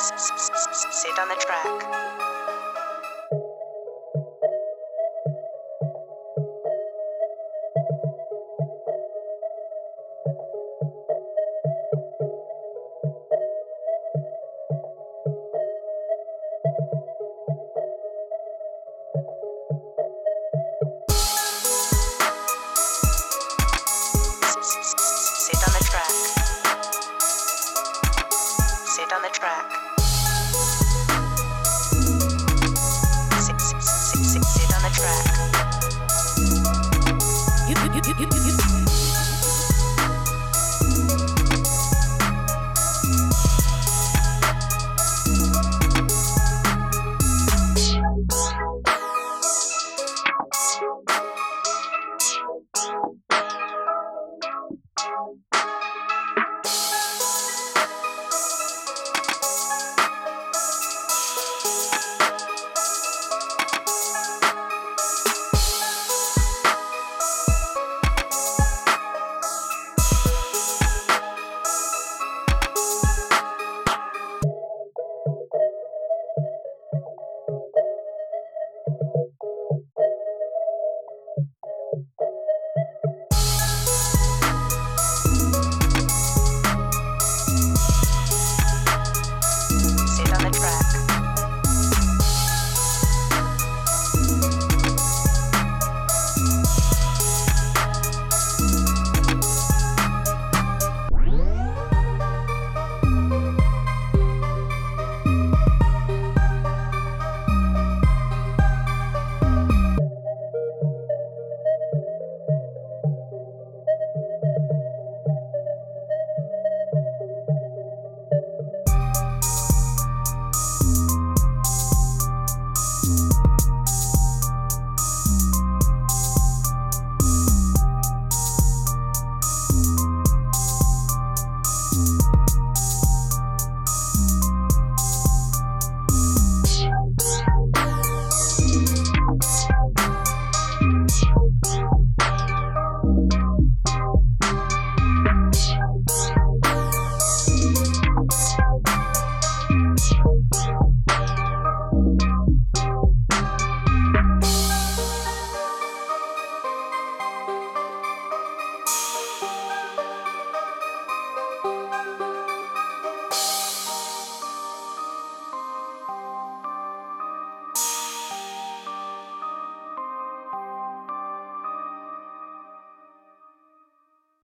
Sit on the track. sit on the track. track.